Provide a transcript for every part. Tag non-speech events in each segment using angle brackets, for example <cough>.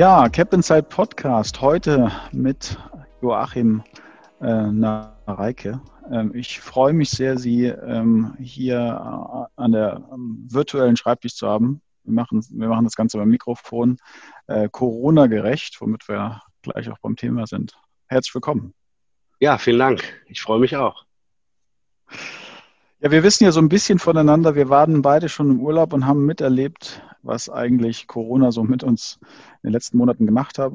Ja, Cap Inside Podcast heute mit Joachim äh, Nareike. Ähm, ich freue mich sehr, Sie ähm, hier äh, an der ähm, virtuellen Schreibtisch zu haben. Wir machen, wir machen das Ganze beim Mikrofon äh, Corona-gerecht, womit wir gleich auch beim Thema sind. Herzlich willkommen. Ja, vielen Dank. Ich freue mich auch. Ja, wir wissen ja so ein bisschen voneinander. Wir waren beide schon im Urlaub und haben miterlebt, was eigentlich Corona so mit uns in den letzten Monaten gemacht hat.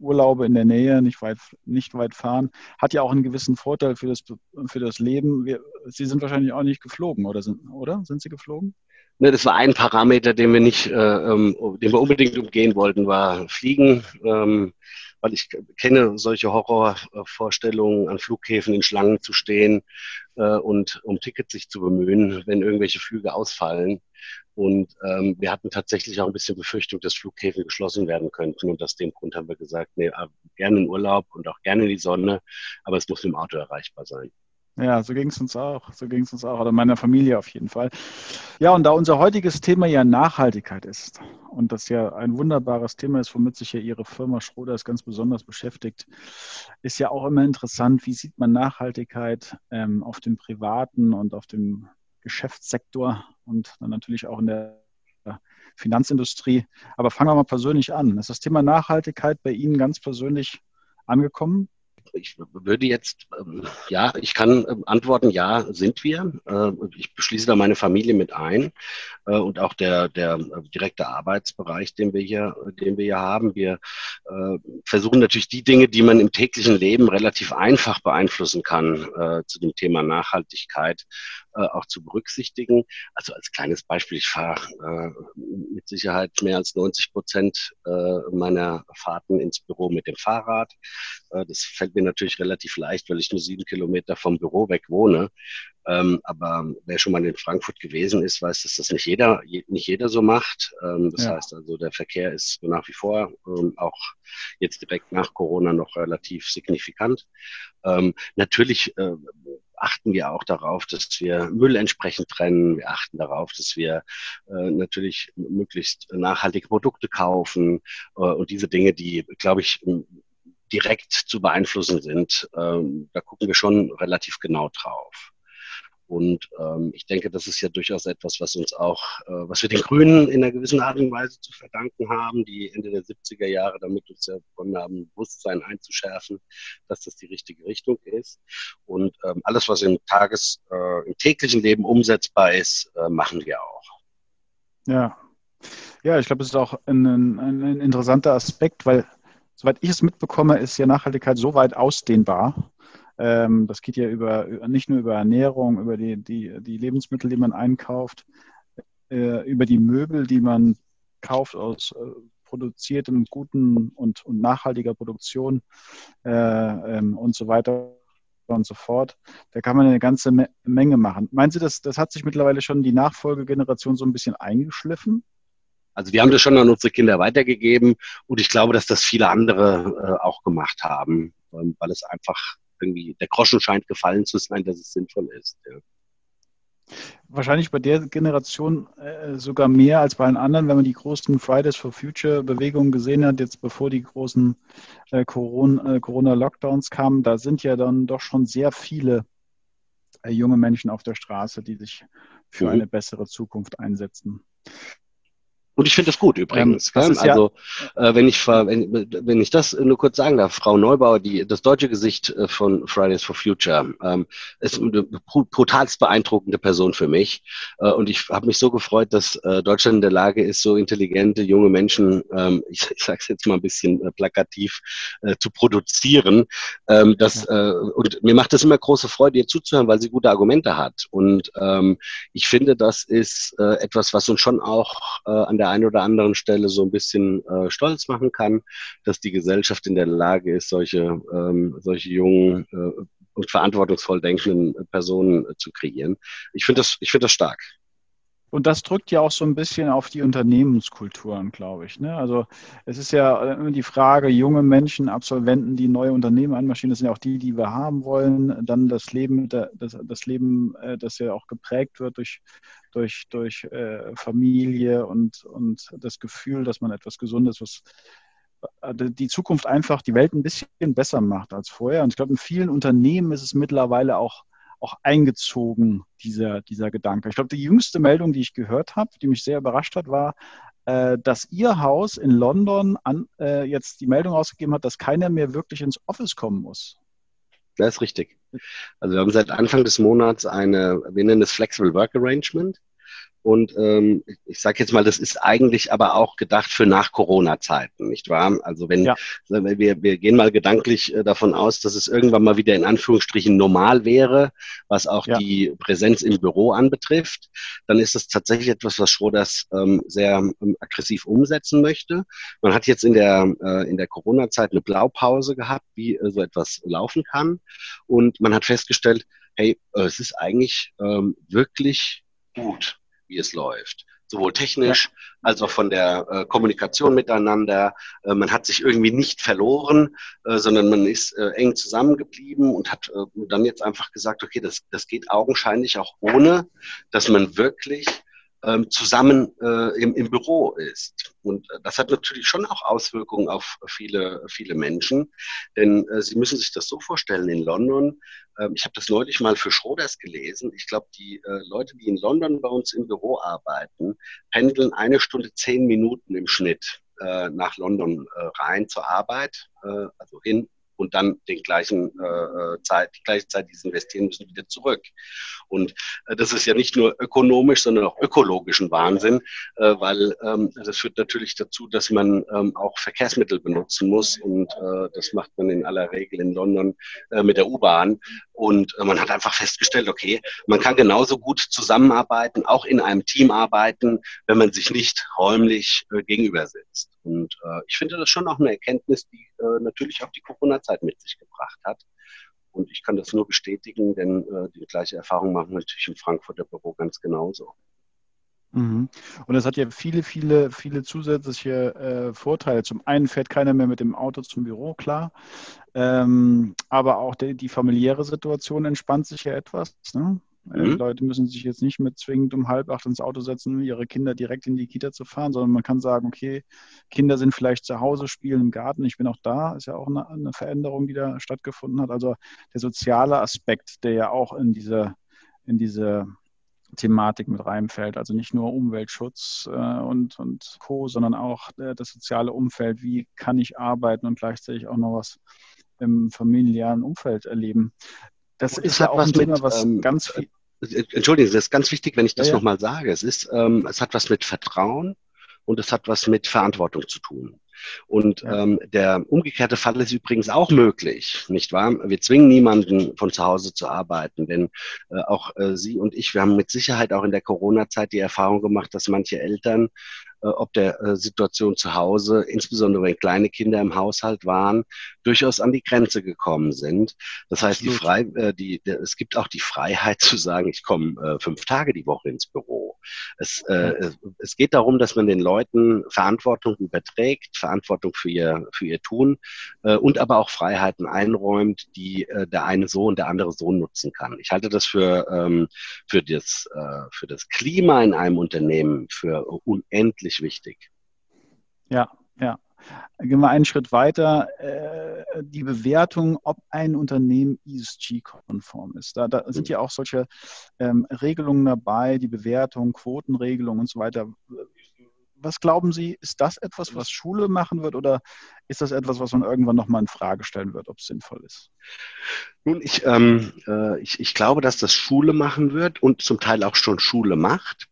Urlaube in der Nähe, nicht weit, nicht weit fahren, hat ja auch einen gewissen Vorteil für das, für das Leben. Wir, Sie sind wahrscheinlich auch nicht geflogen, oder sind, oder? Sind Sie geflogen? Ne, das war ein Parameter, den wir nicht, äh, ähm, den wir unbedingt umgehen wollten, war Fliegen. Ähm, weil ich kenne solche Horrorvorstellungen, an Flughäfen in Schlangen zu stehen äh, und um Tickets sich zu bemühen, wenn irgendwelche Flüge ausfallen. Und ähm, wir hatten tatsächlich auch ein bisschen Befürchtung, dass Flughäfen geschlossen werden könnten. Und aus dem Grund haben wir gesagt, nee, äh, gerne in Urlaub und auch gerne in die Sonne, aber es muss mit dem Auto erreichbar sein. Ja, so ging es uns auch. So ging es uns auch, oder meiner Familie auf jeden Fall. Ja, und da unser heutiges Thema ja Nachhaltigkeit ist und das ja ein wunderbares Thema ist, womit sich ja Ihre Firma Schroders ganz besonders beschäftigt, ist ja auch immer interessant, wie sieht man Nachhaltigkeit ähm, auf dem privaten und auf dem Geschäftssektor und dann natürlich auch in der Finanzindustrie. Aber fangen wir mal persönlich an. Ist das Thema Nachhaltigkeit bei Ihnen ganz persönlich angekommen? Ich würde jetzt, ähm, ja, ich kann ähm, antworten, ja, sind wir. Äh, ich beschließe da meine Familie mit ein äh, und auch der, der äh, direkte Arbeitsbereich, den wir hier, den wir hier haben. Wir versuchen natürlich die Dinge, die man im täglichen Leben relativ einfach beeinflussen kann, zu dem Thema Nachhaltigkeit auch zu berücksichtigen. Also als kleines Beispiel, ich fahre mit Sicherheit mehr als 90 Prozent meiner Fahrten ins Büro mit dem Fahrrad. das fällt mir natürlich relativ leicht, weil ich nur sieben Kilometer vom Büro weg wohne. Ähm, aber wer schon mal in Frankfurt gewesen ist, weiß, dass das nicht jeder, nicht jeder so macht. Ähm, das ja. heißt also, der Verkehr ist nach wie vor ähm, auch jetzt direkt nach Corona noch relativ signifikant. Ähm, natürlich äh, achten wir auch darauf, dass wir Müll entsprechend trennen. Wir achten darauf, dass wir äh, natürlich möglichst nachhaltige Produkte kaufen äh, und diese Dinge, die, glaube ich, direkt zu beeinflussen sind. Ähm, da gucken wir schon relativ genau drauf. Und ähm, ich denke, das ist ja durchaus etwas, was uns auch, äh, was wir den Grünen in einer gewissen Art und Weise zu verdanken haben, die Ende der 70er Jahre damit uns ja begonnen haben, Bewusstsein einzuschärfen, dass das die richtige Richtung ist. Und ähm, alles, was im Tages-, äh, im täglichen Leben umsetzbar ist, äh, machen wir auch. Ja. Ja, ich glaube, das ist auch ein, ein, ein interessanter Aspekt, weil soweit ich es mitbekomme, ist ja Nachhaltigkeit so weit ausdehnbar. Ähm, das geht ja über, nicht nur über Ernährung, über die, die, die Lebensmittel, die man einkauft, äh, über die Möbel, die man kauft aus äh, produziertem, guten und, und nachhaltiger Produktion äh, ähm, und so weiter und so fort. Da kann man eine ganze Menge machen. Meinen Sie, das, das hat sich mittlerweile schon die Nachfolgegeneration so ein bisschen eingeschliffen? Also wir haben das schon an unsere Kinder weitergegeben und ich glaube, dass das viele andere äh, auch gemacht haben, ähm, weil es einfach irgendwie, der Groschen scheint gefallen zu sein, dass es sinnvoll ist. Ja. Wahrscheinlich bei der Generation äh, sogar mehr als bei allen anderen, wenn man die großen Fridays for Future Bewegungen gesehen hat, jetzt bevor die großen äh, äh, Corona-Lockdowns kamen, da sind ja dann doch schon sehr viele äh, junge Menschen auf der Straße, die sich für mhm. eine bessere Zukunft einsetzen. Und ich finde das gut übrigens. Ähm, das also ja, äh, wenn ich wenn, wenn ich das nur kurz sagen darf, Frau Neubauer, die das deutsche Gesicht äh, von Fridays for Future, ähm, ist eine brutalst beeindruckende Person für mich. Äh, und ich habe mich so gefreut, dass äh, Deutschland in der Lage ist, so intelligente junge Menschen, ähm, <laughs> ich, ich sage es jetzt mal ein bisschen äh, plakativ, äh, zu produzieren. Ähm, das, und mir macht es immer große Freude, ihr zuzuhören, weil sie gute Argumente hat. Und ähm, ich finde, das ist etwas, was uns schon auch an der einen oder anderen Stelle so ein bisschen äh, stolz machen kann, dass die Gesellschaft in der Lage ist, solche, ähm, solche jungen äh, und verantwortungsvoll denkenden Personen äh, zu kreieren. Ich finde das, ich finde das stark. Und das drückt ja auch so ein bisschen auf die Unternehmenskulturen, glaube ich. Ne? Also es ist ja immer die Frage, junge Menschen, Absolventen, die neue Unternehmen anmarschieren, das sind ja auch die, die wir haben wollen. Dann das Leben, das, das Leben, äh, das ja auch geprägt wird durch, durch, durch äh, Familie und, und das Gefühl, dass man etwas Gesundes, was äh, die Zukunft einfach die Welt ein bisschen besser macht als vorher. Und ich glaube, in vielen Unternehmen ist es mittlerweile auch, auch eingezogen, dieser, dieser Gedanke. Ich glaube, die jüngste Meldung, die ich gehört habe, die mich sehr überrascht hat, war, äh, dass Ihr Haus in London an, äh, jetzt die Meldung rausgegeben hat, dass keiner mehr wirklich ins Office kommen muss. Das ist richtig. Also wir haben seit Anfang des Monats eine, wir nennen es Flexible Work Arrangement. Und ähm, ich sage jetzt mal, das ist eigentlich aber auch gedacht für nach Corona-Zeiten, nicht wahr? Also wenn ja. wir, wir gehen mal gedanklich äh, davon aus, dass es irgendwann mal wieder in Anführungsstrichen normal wäre, was auch ja. die Präsenz im Büro anbetrifft, dann ist das tatsächlich etwas, was Schroders ähm, sehr ähm, aggressiv umsetzen möchte. Man hat jetzt in der, äh, in der Corona-Zeit eine Blaupause gehabt, wie äh, so etwas laufen kann. Und man hat festgestellt, hey, äh, es ist eigentlich ähm, wirklich gut wie es läuft. Sowohl technisch als auch von der äh, Kommunikation miteinander. Äh, man hat sich irgendwie nicht verloren, äh, sondern man ist äh, eng zusammengeblieben und hat äh, dann jetzt einfach gesagt, okay, das, das geht augenscheinlich auch ohne, dass man wirklich ähm, zusammen äh, im, im Büro ist. Und äh, das hat natürlich schon auch Auswirkungen auf viele, viele Menschen. Denn äh, Sie müssen sich das so vorstellen, in London, äh, ich habe das neulich mal für Schroders gelesen, ich glaube, die äh, Leute, die in London bei uns im Büro arbeiten, pendeln eine Stunde zehn Minuten im Schnitt äh, nach London rein zur Arbeit, also hin und dann den gleichen äh, äh, Zeit, die gleiche Zeit, die sie investieren müssen, wieder zurück. Und äh, das ist ja nicht nur ökonomisch, sondern auch ökologischen Wahnsinn, äh, weil ähm, das führt natürlich dazu, dass man ähm, auch Verkehrsmittel benutzen muss und äh, das macht man in aller Regel in London äh, mit der U-Bahn. Und äh, man hat einfach festgestellt, okay, man kann genauso gut zusammenarbeiten, auch in einem Team arbeiten, wenn man sich nicht räumlich äh, gegenüber sitzt. Und äh, ich finde das schon auch eine Erkenntnis, die äh, natürlich auch die Corona-Zeit mit sich gebracht hat. Und ich kann das nur bestätigen, denn äh, die gleiche Erfahrung machen wir natürlich im Frankfurter Büro ganz genauso. Mhm. Und es hat ja viele, viele, viele zusätzliche äh, Vorteile. Zum einen fährt keiner mehr mit dem Auto zum Büro, klar. Ähm, aber auch die, die, familiäre Situation entspannt sich ja etwas. Ne? Äh, mhm. Leute müssen sich jetzt nicht mehr zwingend um halb acht ins Auto setzen, um ihre Kinder direkt in die Kita zu fahren, sondern man kann sagen, okay, Kinder sind vielleicht zu Hause, spielen im Garten, ich bin auch da, ist ja auch eine, eine Veränderung, die da stattgefunden hat. Also der soziale Aspekt, der ja auch in diese, in diese Thematik mit reinfällt. Also nicht nur Umweltschutz äh, und, und Co., sondern auch äh, das soziale Umfeld. Wie kann ich arbeiten und gleichzeitig auch noch was im familiären Umfeld erleben? Das ist ja auch ein Thema, was ähm, ganz viel. Äh, Entschuldigen Sie, das ist ganz wichtig, wenn ich das ja, nochmal sage. Es ist, ähm, es hat was mit Vertrauen und es hat was mit Verantwortung zu tun. Und ja. ähm, der umgekehrte Fall ist übrigens auch möglich, nicht wahr? Wir zwingen niemanden von zu Hause zu arbeiten, denn äh, auch äh, Sie und ich, wir haben mit Sicherheit auch in der Corona-Zeit die Erfahrung gemacht, dass manche Eltern äh, ob der äh, Situation zu Hause, insbesondere wenn kleine Kinder im Haushalt waren, durchaus an die Grenze gekommen sind. Das heißt, die Frei, äh, die, es gibt auch die Freiheit <laughs> zu sagen, ich komme fünf Tage die Woche ins Büro. Es, äh, es geht darum, dass man den Leuten Verantwortung überträgt, Verantwortung für ihr, für ihr Tun äh, und aber auch Freiheiten einräumt, die äh, der eine so und der andere so nutzen kann. Ich halte das für, ähm, für, das, äh, für das Klima in einem Unternehmen für unendlich wichtig. Ja, ja. Gehen wir einen Schritt weiter. Äh, die Bewertung, ob ein Unternehmen ESG-konform ist. Da, da, sind ja auch solche ähm, Regelungen dabei, die Bewertung, Quotenregelungen und so weiter. Was glauben Sie, ist das etwas, was Schule machen wird oder ist das etwas, was man irgendwann nochmal in Frage stellen wird, ob es sinnvoll ist? Nun, ich, ähm, äh, ich, ich glaube, dass das Schule machen wird und zum Teil auch schon Schule macht.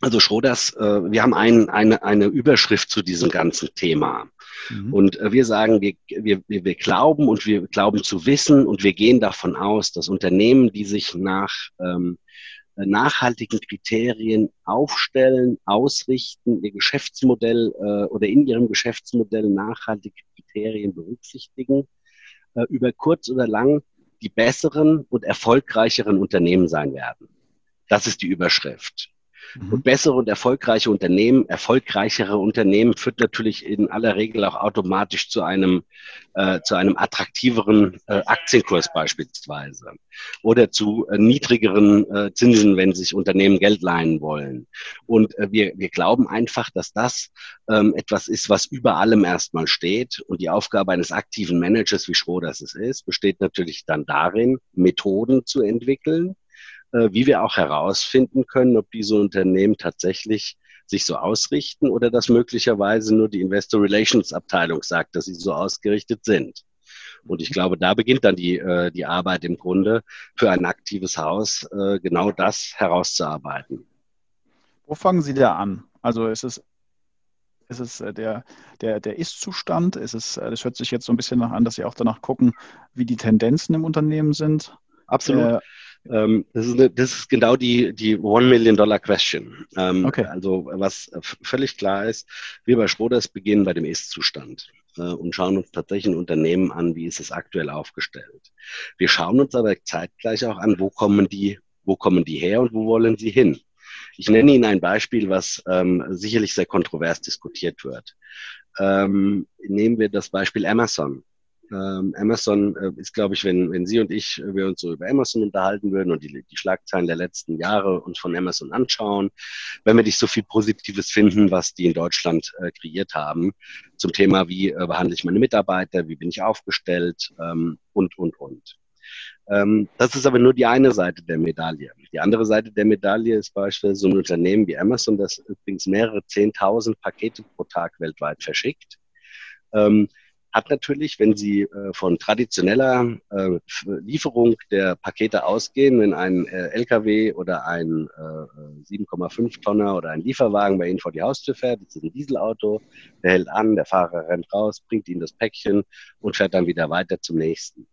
Also Schroders, äh, wir haben ein, eine, eine Überschrift zu diesem ganzen Thema. Mhm. Und äh, wir sagen, wir, wir, wir glauben und wir glauben zu wissen und wir gehen davon aus, dass Unternehmen, die sich nach ähm, nachhaltigen Kriterien aufstellen, ausrichten, ihr Geschäftsmodell äh, oder in ihrem Geschäftsmodell nachhaltige Kriterien berücksichtigen, äh, über kurz oder lang die besseren und erfolgreicheren Unternehmen sein werden. Das ist die Überschrift. Mhm. Und bessere und erfolgreiche Unternehmen, erfolgreichere Unternehmen führt natürlich in aller Regel auch automatisch zu einem, äh, zu einem attraktiveren äh, Aktienkurs beispielsweise oder zu äh, niedrigeren äh, Zinsen, wenn sich Unternehmen Geld leihen wollen. Und äh, wir, wir glauben einfach, dass das ähm, etwas ist, was über allem erstmal steht. Und die Aufgabe eines aktiven Managers, wie Schroders es ist, besteht natürlich dann darin, Methoden zu entwickeln, wie wir auch herausfinden können, ob diese Unternehmen tatsächlich sich so ausrichten oder dass möglicherweise nur die Investor Relations Abteilung sagt, dass sie so ausgerichtet sind. Und ich glaube, da beginnt dann die, äh, die Arbeit im Grunde für ein aktives Haus, äh, genau das herauszuarbeiten. Wo fangen Sie da an? Also ist es, ist es der, der, der Ist-Zustand? Ist es, das hört sich jetzt so ein bisschen nach an, dass Sie auch danach gucken, wie die Tendenzen im Unternehmen sind. Absolut. Äh, ähm, das, ist eine, das ist genau die, die One Million Dollar Question. Ähm, okay. Also was völlig klar ist, wir bei Schroders beginnen bei dem Ist-Zustand äh, und schauen uns tatsächlich ein Unternehmen an, wie ist es aktuell aufgestellt. Wir schauen uns aber zeitgleich auch an, wo kommen die, wo kommen die her und wo wollen sie hin. Ich nenne Ihnen ein Beispiel, was ähm, sicherlich sehr kontrovers diskutiert wird. Ähm, nehmen wir das Beispiel Amazon. Ähm, Amazon äh, ist, glaube ich, wenn, wenn Sie und ich, äh, wir uns so über Amazon unterhalten würden und die, die Schlagzeilen der letzten Jahre uns von Amazon anschauen, wenn wir nicht so viel Positives finden, was die in Deutschland äh, kreiert haben, zum Thema, wie äh, behandle ich meine Mitarbeiter, wie bin ich aufgestellt ähm, und, und, und. Ähm, das ist aber nur die eine Seite der Medaille. Die andere Seite der Medaille ist beispielsweise so ein Unternehmen wie Amazon, das übrigens mehrere Zehntausend Pakete pro Tag weltweit verschickt. Ähm, hat natürlich, wenn Sie äh, von traditioneller äh, Lieferung der Pakete ausgehen, wenn ein äh, LKW oder ein 7,5 äh, Tonner oder ein Lieferwagen bei Ihnen vor die Haustür fährt, das ist ein Dieselauto, der hält an, der Fahrer rennt raus, bringt Ihnen das Päckchen und fährt dann wieder weiter zum nächsten.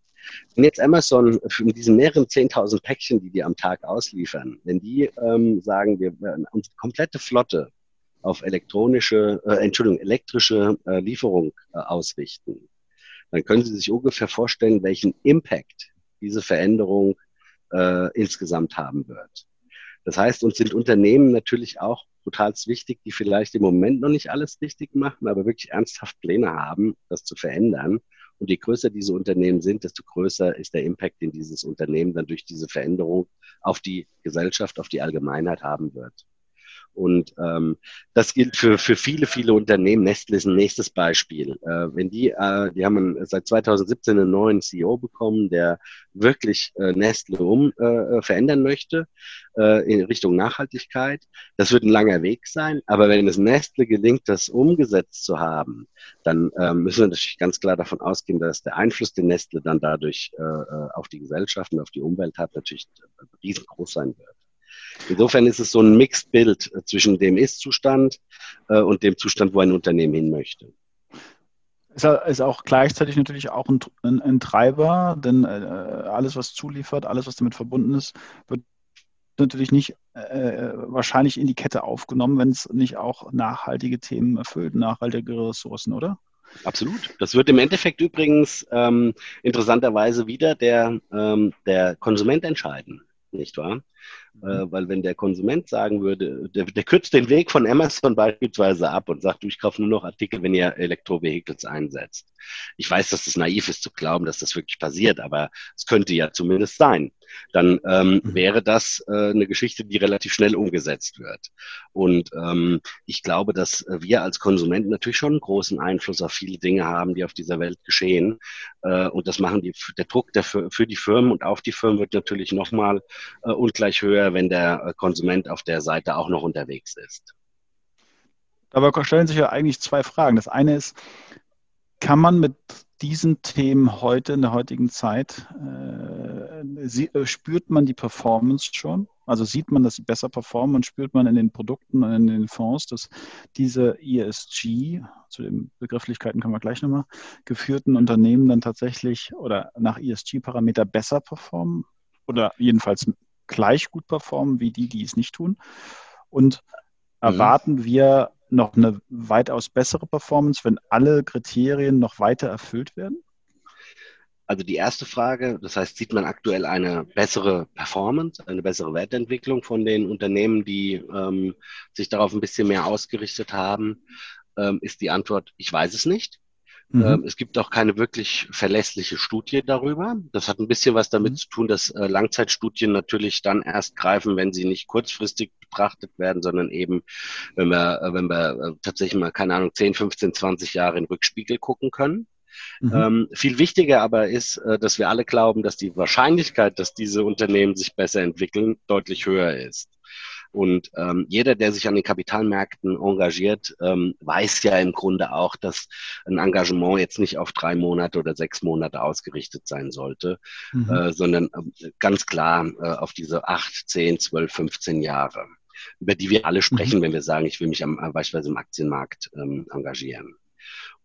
Wenn jetzt Amazon mit diesen mehreren 10.000 Päckchen, die die am Tag ausliefern, wenn die ähm, sagen, wir unsere komplette Flotte auf elektronische, äh, Entschuldigung, elektrische äh, Lieferung äh, ausrichten, dann können Sie sich ungefähr vorstellen, welchen Impact diese Veränderung äh, insgesamt haben wird. Das heißt, uns sind Unternehmen natürlich auch total wichtig, die vielleicht im Moment noch nicht alles richtig machen, aber wirklich ernsthaft Pläne haben, das zu verändern. Und je größer diese Unternehmen sind, desto größer ist der Impact, den dieses Unternehmen dann durch diese Veränderung auf die Gesellschaft, auf die Allgemeinheit haben wird. Und ähm, das gilt für, für viele, viele Unternehmen. Nestle ist ein nächstes Beispiel. Äh, wenn die, äh, die haben seit 2017 einen neuen CEO bekommen, der wirklich äh, Nestle um äh, verändern möchte äh, in Richtung Nachhaltigkeit. Das wird ein langer Weg sein, aber wenn es Nestle gelingt, das umgesetzt zu haben, dann äh, müssen wir natürlich ganz klar davon ausgehen, dass der Einfluss, den Nestle dann dadurch äh, äh auf die Gesellschaft und auf die Umwelt hat, natürlich riesengroß sein wird. Insofern ist es so ein Mixed-Bild äh, zwischen dem Ist-Zustand äh, und dem Zustand, wo ein Unternehmen hin möchte. Ist auch gleichzeitig natürlich auch ein, ein, ein Treiber, denn äh, alles, was zuliefert, alles, was damit verbunden ist, wird natürlich nicht äh, wahrscheinlich in die Kette aufgenommen, wenn es nicht auch nachhaltige Themen erfüllt, nachhaltige Ressourcen, oder? Absolut. Das wird im Endeffekt übrigens ähm, interessanterweise wieder der, ähm, der Konsument entscheiden, nicht wahr? Äh, mhm. weil wenn der Konsument sagen würde, der, der kürzt den Weg von Amazon beispielsweise ab und sagt, du, ich kaufe nur noch Artikel, wenn ihr Elektrovehicles einsetzt. Ich weiß, dass es naiv ist zu glauben, dass das wirklich passiert, aber es könnte ja zumindest sein dann ähm, mhm. wäre das äh, eine Geschichte, die relativ schnell umgesetzt wird. Und ähm, ich glaube, dass wir als Konsumenten natürlich schon einen großen Einfluss auf viele Dinge haben, die auf dieser Welt geschehen. Äh, und das machen die, der Druck der, für die Firmen und auf die Firmen wird natürlich nochmal äh, ungleich höher, wenn der äh, Konsument auf der Seite auch noch unterwegs ist. Dabei stellen sich ja eigentlich zwei Fragen. Das eine ist, kann man mit diesen Themen heute, in der heutigen Zeit, äh, sie, äh, spürt man die Performance schon? Also sieht man, dass sie besser performen und spürt man in den Produkten und in den Fonds, dass diese ESG, zu den Begrifflichkeiten kommen wir gleich nochmal, geführten Unternehmen dann tatsächlich oder nach ESG-Parameter besser performen oder jedenfalls gleich gut performen wie die, die es nicht tun? Und mhm. erwarten mhm. wir noch eine weitaus bessere Performance, wenn alle Kriterien noch weiter erfüllt werden? Also die erste Frage, das heißt, sieht man aktuell eine bessere Performance, eine bessere Wertentwicklung von den Unternehmen, die ähm, sich darauf ein bisschen mehr ausgerichtet haben, ähm, ist die Antwort, ich weiß es nicht. Mhm. Ähm, es gibt auch keine wirklich verlässliche Studie darüber. Das hat ein bisschen was damit mhm. zu tun, dass äh, Langzeitstudien natürlich dann erst greifen, wenn sie nicht kurzfristig betrachtet werden, sondern eben, wenn wir, äh, wenn wir äh, tatsächlich mal, keine Ahnung, 10, 15, 20 Jahre in Rückspiegel gucken können. Mhm. Ähm, viel wichtiger aber ist, äh, dass wir alle glauben, dass die Wahrscheinlichkeit, dass diese Unternehmen sich besser entwickeln, deutlich höher ist. Und ähm, jeder, der sich an den Kapitalmärkten engagiert, ähm, weiß ja im Grunde auch, dass ein Engagement jetzt nicht auf drei Monate oder sechs Monate ausgerichtet sein sollte, mhm. äh, sondern äh, ganz klar äh, auf diese acht, zehn, zwölf, 15 Jahre, über die wir alle sprechen, mhm. wenn wir sagen, ich will mich am, äh, beispielsweise im Aktienmarkt ähm, engagieren.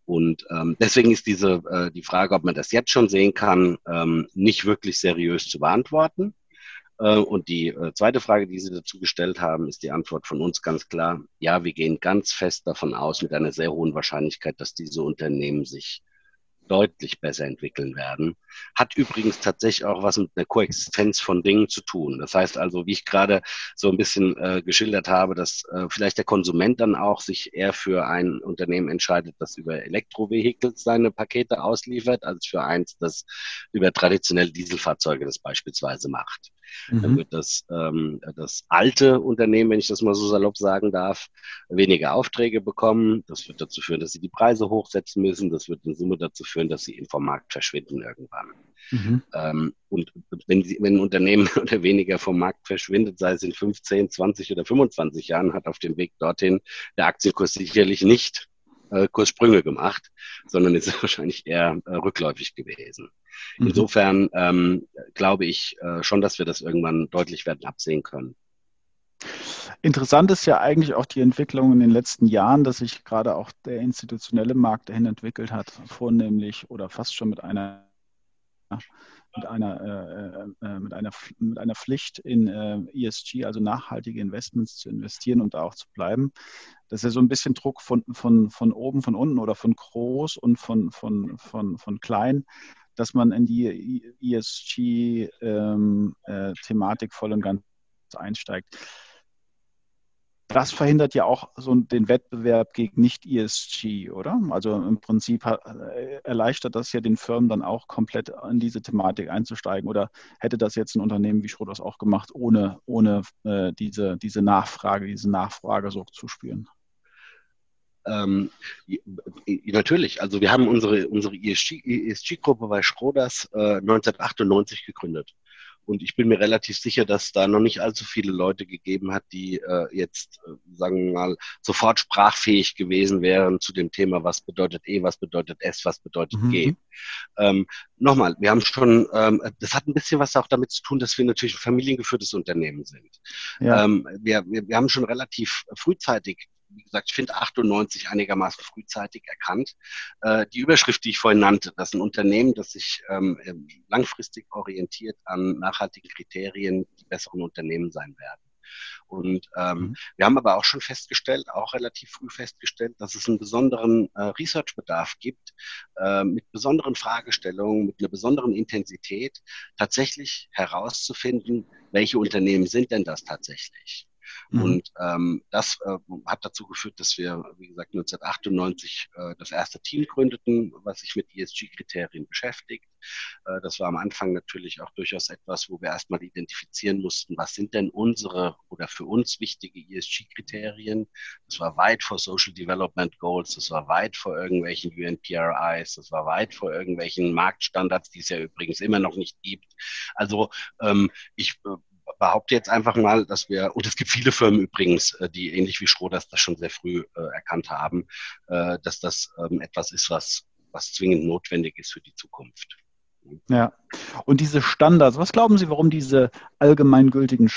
Und ähm, deswegen ist diese äh, die Frage, ob man das jetzt schon sehen kann, ähm, nicht wirklich seriös zu beantworten. Äh, und die äh, zweite Frage, die Sie dazu gestellt haben, ist die Antwort von uns ganz klar. Ja, wir gehen ganz fest davon aus, mit einer sehr hohen Wahrscheinlichkeit, dass diese Unternehmen sich deutlich besser entwickeln werden. Hat übrigens tatsächlich auch was mit einer Koexistenz von Dingen zu tun. Das heißt also, wie ich gerade so ein bisschen äh, geschildert habe, dass äh, vielleicht der Konsument dann auch sich eher für ein Unternehmen entscheidet, das über Elektrovehikel seine Pakete ausliefert, als für eins, das über traditionelle Dieselfahrzeuge das beispielsweise macht. Mhm. Dann wird das, ähm, das alte Unternehmen, wenn ich das mal so salopp sagen darf, weniger Aufträge bekommen. Das wird dazu führen, dass sie die Preise hochsetzen müssen. Das wird in Summe dazu führen, dass sie vom Markt verschwinden irgendwann. Mhm. Ähm, und wenn, sie, wenn ein Unternehmen <laughs> oder weniger vom Markt verschwindet, sei es in 15, 20 oder 25 Jahren, hat auf dem Weg dorthin der Aktienkurs sicherlich nicht äh, Kurssprünge gemacht, sondern ist <laughs> wahrscheinlich eher äh, rückläufig gewesen. Mhm. Insofern ähm, glaube ich äh, schon, dass wir das irgendwann deutlich werden absehen können. Interessant ist ja eigentlich auch die Entwicklung in den letzten Jahren, dass sich gerade auch der institutionelle Markt dahin entwickelt hat, vornehmlich oder fast schon mit einer mit einer, äh, äh, mit einer, mit einer Pflicht in äh, ESG, also nachhaltige Investments zu investieren und da auch zu bleiben. Das ist ja so ein bisschen Druck von, von, von oben, von unten oder von groß und von, von, von, von klein, dass man in die ESG-Thematik ähm, äh, voll und ganz einsteigt das verhindert ja auch so den Wettbewerb gegen Nicht-ESG, oder? Also im Prinzip äh, erleichtert das ja den Firmen dann auch komplett in diese Thematik einzusteigen. Oder hätte das jetzt ein Unternehmen wie Schroders auch gemacht, ohne, ohne äh, diese, diese Nachfrage, diese Nachfrage so zu spüren? Ähm, natürlich, also wir haben unsere, unsere ESG-Gruppe bei Schroders äh, 1998 gegründet. Und ich bin mir relativ sicher, dass da noch nicht allzu viele Leute gegeben hat, die äh, jetzt, äh, sagen wir mal, sofort sprachfähig gewesen wären zu dem Thema, was bedeutet E, was bedeutet S, was bedeutet mhm. G. Ähm, Nochmal, wir haben schon, ähm, das hat ein bisschen was auch damit zu tun, dass wir natürlich ein familiengeführtes Unternehmen sind. Ja. Ähm, wir, wir, wir haben schon relativ frühzeitig wie gesagt, ich finde 98 einigermaßen frühzeitig erkannt. Äh, die Überschrift, die ich vorhin nannte, dass ein Unternehmen, das sich ähm, langfristig orientiert an nachhaltigen Kriterien, die besseren Unternehmen sein werden. Und ähm, mhm. wir haben aber auch schon festgestellt, auch relativ früh festgestellt, dass es einen besonderen äh, Research-Bedarf gibt, äh, mit besonderen Fragestellungen, mit einer besonderen Intensität, tatsächlich herauszufinden, welche Unternehmen sind denn das tatsächlich? Mhm. Und ähm, das äh, hat dazu geführt, dass wir, wie gesagt, 1998 äh, das erste Team gründeten, was sich mit ESG-Kriterien beschäftigt. Äh, das war am Anfang natürlich auch durchaus etwas, wo wir erstmal identifizieren mussten, was sind denn unsere oder für uns wichtige ESG-Kriterien. Das war weit vor Social Development Goals, das war weit vor irgendwelchen UNPRIs, das war weit vor irgendwelchen Marktstandards, die es ja übrigens immer noch nicht gibt. Also ähm, ich äh, behaupte jetzt einfach mal, dass wir, und es gibt viele Firmen übrigens, äh, die ähnlich wie Schroders das schon sehr früh äh, erkannt haben, äh, dass das ähm, etwas ist, was, was zwingend notwendig ist für die Zukunft. Ja, und diese Standards, was glauben Sie, warum diese allgemeingültigen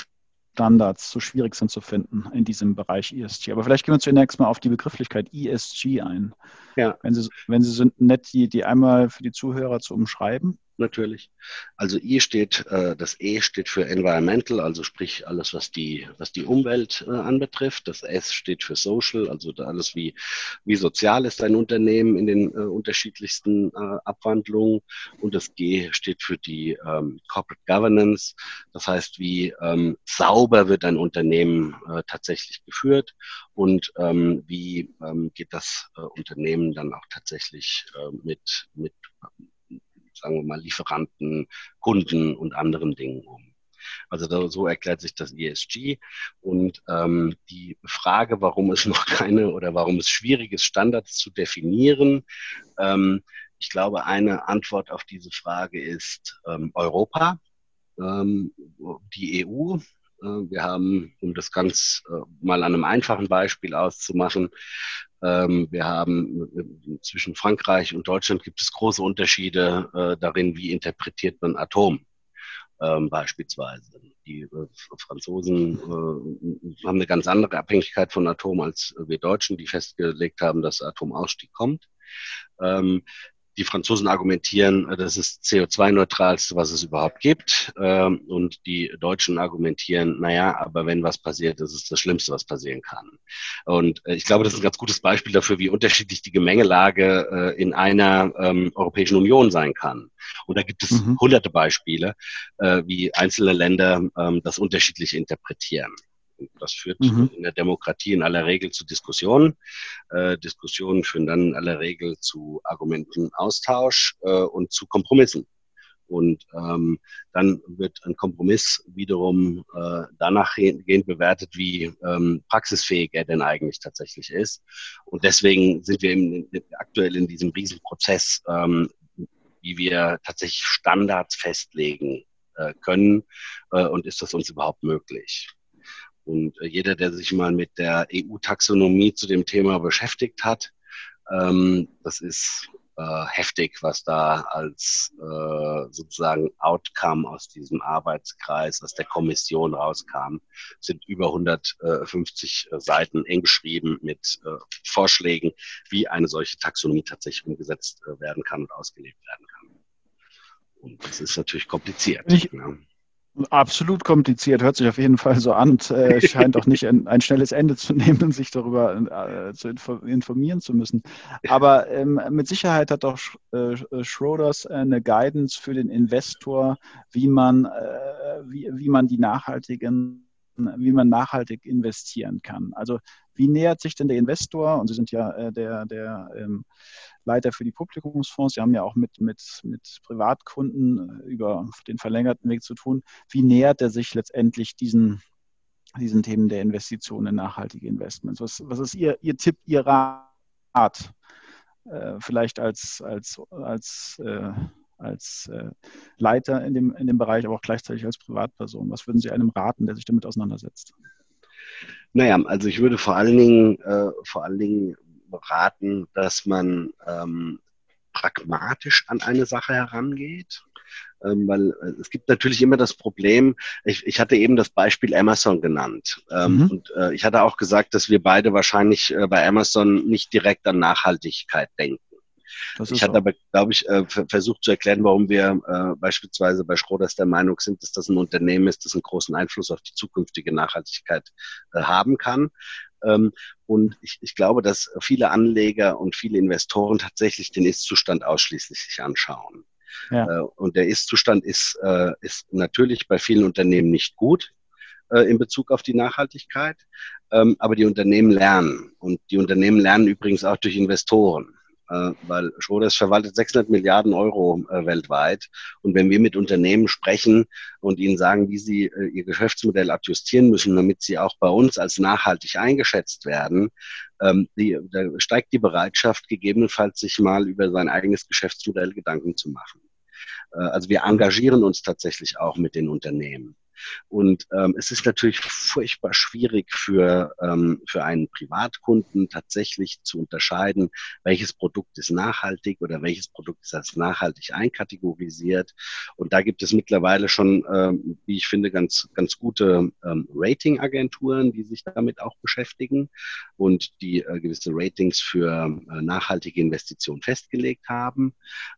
Standards so schwierig sind zu finden in diesem Bereich ESG? Aber vielleicht gehen wir zunächst mal auf die Begrifflichkeit ESG ein. Ja. Wenn Sie, wenn Sie sind nett, die, die einmal für die Zuhörer zu umschreiben. Natürlich. Also I steht, äh, das E steht für Environmental, also sprich alles, was die, was die Umwelt äh, anbetrifft. Das S steht für Social, also alles wie, wie sozial ist ein Unternehmen in den äh, unterschiedlichsten äh, Abwandlungen. Und das G steht für die ähm, Corporate Governance, das heißt, wie ähm, sauber wird ein Unternehmen äh, tatsächlich geführt und ähm, wie ähm, geht das äh, Unternehmen dann auch tatsächlich mit, mit sagen wir mal, Lieferanten, Kunden und anderen Dingen um. Also da, so erklärt sich das ESG. Und ähm, die Frage, warum es <laughs> noch keine oder warum es schwierig ist, Standards zu definieren, ähm, ich glaube, eine Antwort auf diese Frage ist ähm, Europa, ähm, die EU. Äh, wir haben, um das ganz äh, mal an einem einfachen Beispiel auszumachen, wir haben äh, zwischen Frankreich und Deutschland gibt es große Unterschiede äh, darin, wie interpretiert man Atom ähm, beispielsweise. Die äh, Franzosen äh, haben eine ganz andere Abhängigkeit von Atom als wir Deutschen, die festgelegt haben, dass Atomausstieg kommt. Ähm, die Franzosen argumentieren, äh, das ist CO2-neutralste, was es überhaupt gibt. Ähm, und die Deutschen argumentieren, naja, aber wenn was passiert, das ist das Schlimmste, was passieren kann. Und äh, ich glaube, das ist ein ganz gutes Beispiel dafür, wie unterschiedlich die Gemengelage äh, in einer ähm, Europäischen Union sein kann. Und da gibt es mhm. hunderte Beispiele, wie einzelne Länder ähm, das unterschiedlich interpretieren. Das führt mhm. in der Demokratie in aller Regel zu Diskussionen. Äh, Diskussionen führen dann in aller Regel zu Argumentenaustausch äh, und zu Kompromissen. Und ähm, dann wird ein Kompromiss wiederum äh, danach gehend bewertet, wie ähm, praxisfähig er denn eigentlich tatsächlich ist. Und deswegen sind wir im, aktuell in diesem Riesenprozess, ähm, wie wir tatsächlich Standards festlegen äh, können äh, und ist das uns überhaupt möglich. Und äh, jeder, der sich mal mit der EU-Taxonomie zu dem Thema beschäftigt hat, ähm, das ist äh, heftig, was da als äh, sozusagen Outcome aus diesem Arbeitskreis, aus der Kommission rauskam, sind über 150 äh, Seiten eng geschrieben mit äh, Vorschlägen, wie eine solche Taxonomie tatsächlich umgesetzt äh, werden kann und ausgelebt werden kann. Und das ist natürlich kompliziert. Ich, ne? Absolut kompliziert, hört sich auf jeden Fall so an und äh, <laughs> scheint auch nicht ein, ein, schnelles Ende zu nehmen, sich darüber äh, zu informieren zu müssen. Aber ähm, mit Sicherheit hat auch äh, Schroders eine Guidance für den Investor, wie man, äh, wie, wie man die nachhaltigen wie man nachhaltig investieren kann. Also wie nähert sich denn der Investor, und Sie sind ja äh, der, der ähm, Leiter für die Publikumsfonds. Sie haben ja auch mit, mit, mit Privatkunden äh, über den verlängerten Weg zu tun. Wie nähert er sich letztendlich diesen, diesen Themen der Investitionen in nachhaltige Investments? Was, was ist Ihr, Ihr Tipp, Ihr Rat? Äh, vielleicht als, als, als, äh, als äh, Leiter in dem, in dem Bereich, aber auch gleichzeitig als Privatperson. Was würden Sie einem raten, der sich damit auseinandersetzt? Naja, also ich würde vor allen Dingen, äh, vor allen Dingen raten, dass man ähm, pragmatisch an eine Sache herangeht. Ähm, weil äh, es gibt natürlich immer das Problem, ich, ich hatte eben das Beispiel Amazon genannt. Ähm, mhm. Und äh, ich hatte auch gesagt, dass wir beide wahrscheinlich äh, bei Amazon nicht direkt an Nachhaltigkeit denken. Ich hatte aber, glaube ich, äh, versucht zu erklären, warum wir äh, beispielsweise bei Schroders der Meinung sind, dass das ein Unternehmen ist, das einen großen Einfluss auf die zukünftige Nachhaltigkeit äh, haben kann. Ähm, und ich, ich glaube, dass viele Anleger und viele Investoren tatsächlich den Ist-Zustand ausschließlich sich anschauen. Ja. Äh, und der Ist-Zustand ist, äh, ist natürlich bei vielen Unternehmen nicht gut in Bezug auf die Nachhaltigkeit. Ähm, aber die Unternehmen lernen. Und die Unternehmen lernen übrigens auch durch Investoren äh, weil Schroders verwaltet 600 Milliarden Euro äh, weltweit. Und wenn wir mit Unternehmen sprechen und ihnen sagen, wie sie äh, ihr Geschäftsmodell adjustieren müssen, damit sie auch bei uns als nachhaltig eingeschätzt werden, ähm, die, da steigt die Bereitschaft, gegebenenfalls sich mal über sein eigenes Geschäftsmodell Gedanken zu machen. Äh, also wir engagieren uns tatsächlich auch mit den Unternehmen. Und ähm, es ist natürlich furchtbar schwierig für, ähm, für einen Privatkunden tatsächlich zu unterscheiden, welches Produkt ist nachhaltig oder welches Produkt ist als nachhaltig einkategorisiert. Und da gibt es mittlerweile schon, ähm, wie ich finde, ganz, ganz gute ähm, Ratingagenturen, die sich damit auch beschäftigen und die äh, gewisse Ratings für äh, nachhaltige Investitionen festgelegt haben.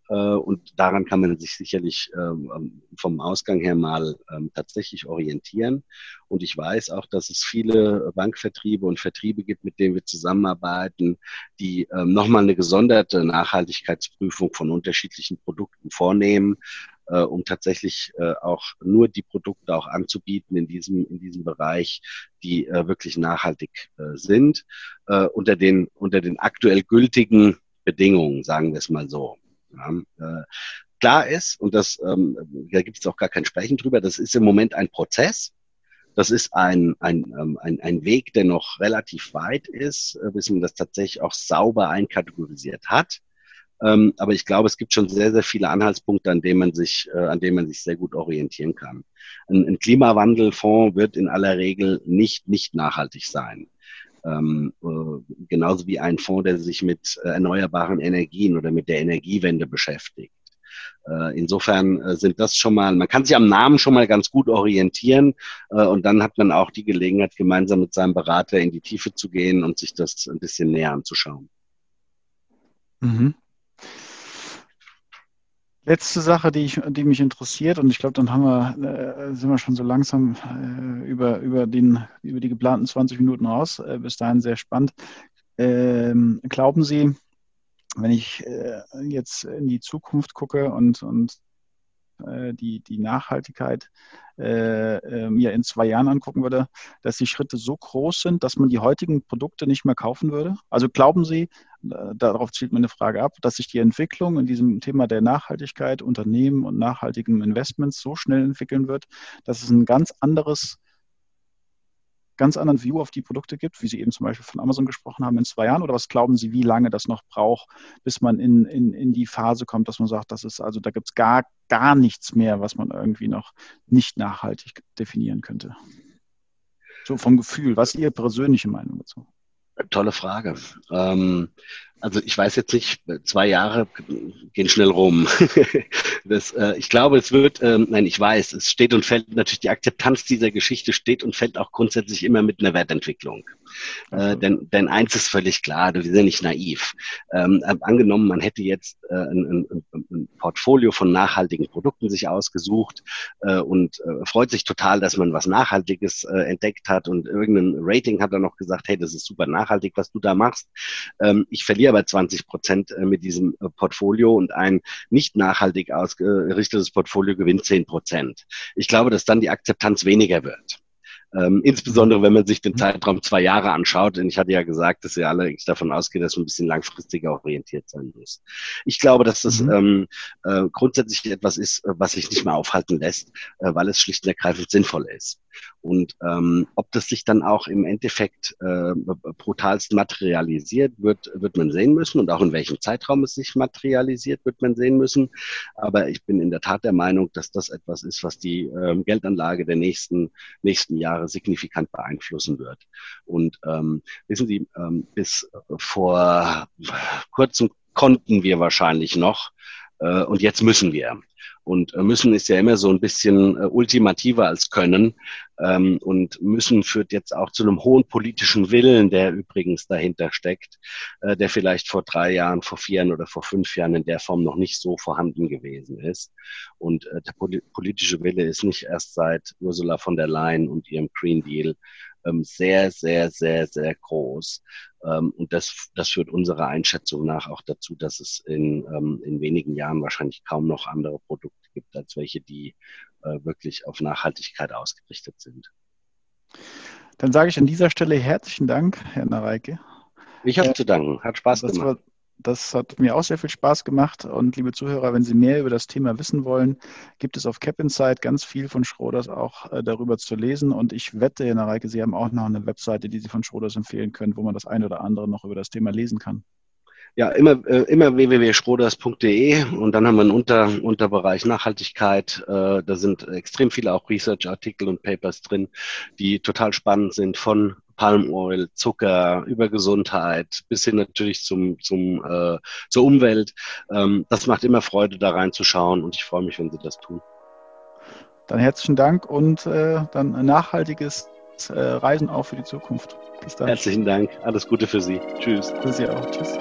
Äh, und daran kann man sich sicherlich ähm, ähm, vom Ausgang her mal ähm, tatsächlich orientieren. Und ich weiß auch, dass es viele Bankvertriebe und Vertriebe gibt, mit denen wir zusammenarbeiten, die nochmal eine gesonderte Nachhaltigkeitsprüfung von unterschiedlichen Produkten vornehmen, äh, um tatsächlich äh, auch nur die Produkte auch anzubieten in diesem, in diesem Bereich, die äh, wirklich nachhaltig äh, sind, äh, unter, den, unter den aktuell gültigen Bedingungen, sagen wir es mal so. Ja, äh, klar ist, und das, ähm, da gibt es auch gar kein Sprechen drüber, das ist im Moment ein Prozess. Das ist ein, ein, ähm, ein, ein Weg, der noch relativ weit ist, äh, bis man das tatsächlich auch sauber einkategorisiert hat. Ähm, aber ich glaube, es gibt schon sehr, sehr viele Anhaltspunkte, an denen man sich, äh, an denen man sich sehr gut orientieren kann. Ein, ein Klimawandelfonds wird in aller Regel nicht, nicht nachhaltig sein. Ähm, äh, genauso wie ein Fonds, der sich mit äh, erneuerbaren Energien oder mit der Energiewende beschäftigt. Äh, insofern äh, sind das schon mal, man kann sich am Namen schon mal ganz gut orientieren äh, und dann hat man auch die Gelegenheit, gemeinsam mit seinem Berater in die Tiefe zu gehen und sich das ein bisschen näher anzuschauen. Mhm. Letzte Sache, die, ich, die mich interessiert, und ich glaube, dann haben wir, sind wir schon so langsam über, über, den, über die geplanten 20 Minuten raus. Bis dahin sehr spannend. Ähm, glauben Sie, wenn ich äh, jetzt in die Zukunft gucke und, und äh, die, die Nachhaltigkeit äh, äh, mir in zwei Jahren angucken würde, dass die Schritte so groß sind, dass man die heutigen Produkte nicht mehr kaufen würde? Also glauben Sie, äh, darauf zielt meine Frage ab, dass sich die Entwicklung in diesem Thema der Nachhaltigkeit, Unternehmen und nachhaltigen Investments so schnell entwickeln wird, dass es ein ganz anderes ganz anderen View auf die Produkte gibt, wie Sie eben zum Beispiel von Amazon gesprochen haben, in zwei Jahren? Oder was glauben Sie, wie lange das noch braucht, bis man in, in, in die Phase kommt, dass man sagt, das ist also, da gibt es gar, gar nichts mehr, was man irgendwie noch nicht nachhaltig definieren könnte? So vom Gefühl, was ist Ihre persönliche Meinung dazu? Tolle Frage. Ähm, also ich weiß jetzt nicht, zwei Jahre gehen schnell rum. <laughs> das, äh, ich glaube, es wird, ähm, nein, ich weiß, es steht und fällt natürlich die Akzeptanz dieser Geschichte steht und fällt auch grundsätzlich immer mit einer Wertentwicklung. Äh, denn, denn eins ist völlig klar, wir sind nicht naiv. Ähm, angenommen, man hätte jetzt äh, ein, ein, ein, Portfolio von nachhaltigen Produkten sich ausgesucht äh, und äh, freut sich total, dass man was Nachhaltiges äh, entdeckt hat und irgendein Rating hat dann noch gesagt, hey, das ist super nachhaltig, was du da machst. Ähm, ich verliere aber 20 Prozent äh, mit diesem äh, Portfolio und ein nicht nachhaltig ausgerichtetes Portfolio gewinnt 10 Prozent. Ich glaube, dass dann die Akzeptanz weniger wird. Ähm, insbesondere wenn man sich den Zeitraum zwei Jahre anschaut, denn ich hatte ja gesagt, dass ihr alle davon ausgeht, dass man ein bisschen langfristiger orientiert sein muss. Ich glaube, dass das mhm. ähm, äh, grundsätzlich etwas ist, was sich nicht mehr aufhalten lässt, äh, weil es schlicht und ergreifend sinnvoll ist. Und ähm, ob das sich dann auch im Endeffekt äh, brutalst materialisiert, wird, wird man sehen müssen. Und auch in welchem Zeitraum es sich materialisiert, wird man sehen müssen. Aber ich bin in der Tat der Meinung, dass das etwas ist, was die ähm, Geldanlage der nächsten, nächsten Jahre signifikant beeinflussen wird. Und ähm, wissen Sie, ähm, bis vor kurzem konnten wir wahrscheinlich noch äh, und jetzt müssen wir. Und äh, müssen ist ja immer so ein bisschen äh, ultimativer als können. Ähm, und müssen führt jetzt auch zu einem hohen politischen Willen, der übrigens dahinter steckt, äh, der vielleicht vor drei Jahren, vor vier Jahren oder vor fünf Jahren in der Form noch nicht so vorhanden gewesen ist. Und äh, der politische Wille ist nicht erst seit Ursula von der Leyen und ihrem Green Deal ähm, sehr, sehr, sehr, sehr groß. Ähm, und das, das führt unserer Einschätzung nach auch dazu, dass es in, ähm, in wenigen Jahren wahrscheinlich kaum noch andere Produkte gibt, als welche, die äh, wirklich auf Nachhaltigkeit ausgerichtet sind. Dann sage ich an dieser Stelle herzlichen Dank, Herr Nareike. Ich habe äh, zu danken. Hat Spaß gemacht. Das hat mir auch sehr viel Spaß gemacht. Und liebe Zuhörer, wenn Sie mehr über das Thema wissen wollen, gibt es auf Cap Insight ganz viel von Schroders auch äh, darüber zu lesen. Und ich wette, Herr Nareike, Sie haben auch noch eine Webseite, die Sie von Schroders empfehlen können, wo man das eine oder andere noch über das Thema lesen kann. Ja, immer, äh, immer www.schroders.de und dann haben wir einen Unter, Unterbereich Nachhaltigkeit. Äh, da sind extrem viele auch Research-Artikel und Papers drin, die total spannend sind von Palm Oil, Zucker, über Gesundheit bis hin natürlich zum, zum, äh, zur Umwelt. Ähm, das macht immer Freude, da reinzuschauen und ich freue mich, wenn Sie das tun. Dann herzlichen Dank und äh, dann ein nachhaltiges äh, Reisen auch für die Zukunft. Bis dann. Herzlichen Dank. Alles Gute für Sie. Tschüss. Für Sie auch. Tschüss.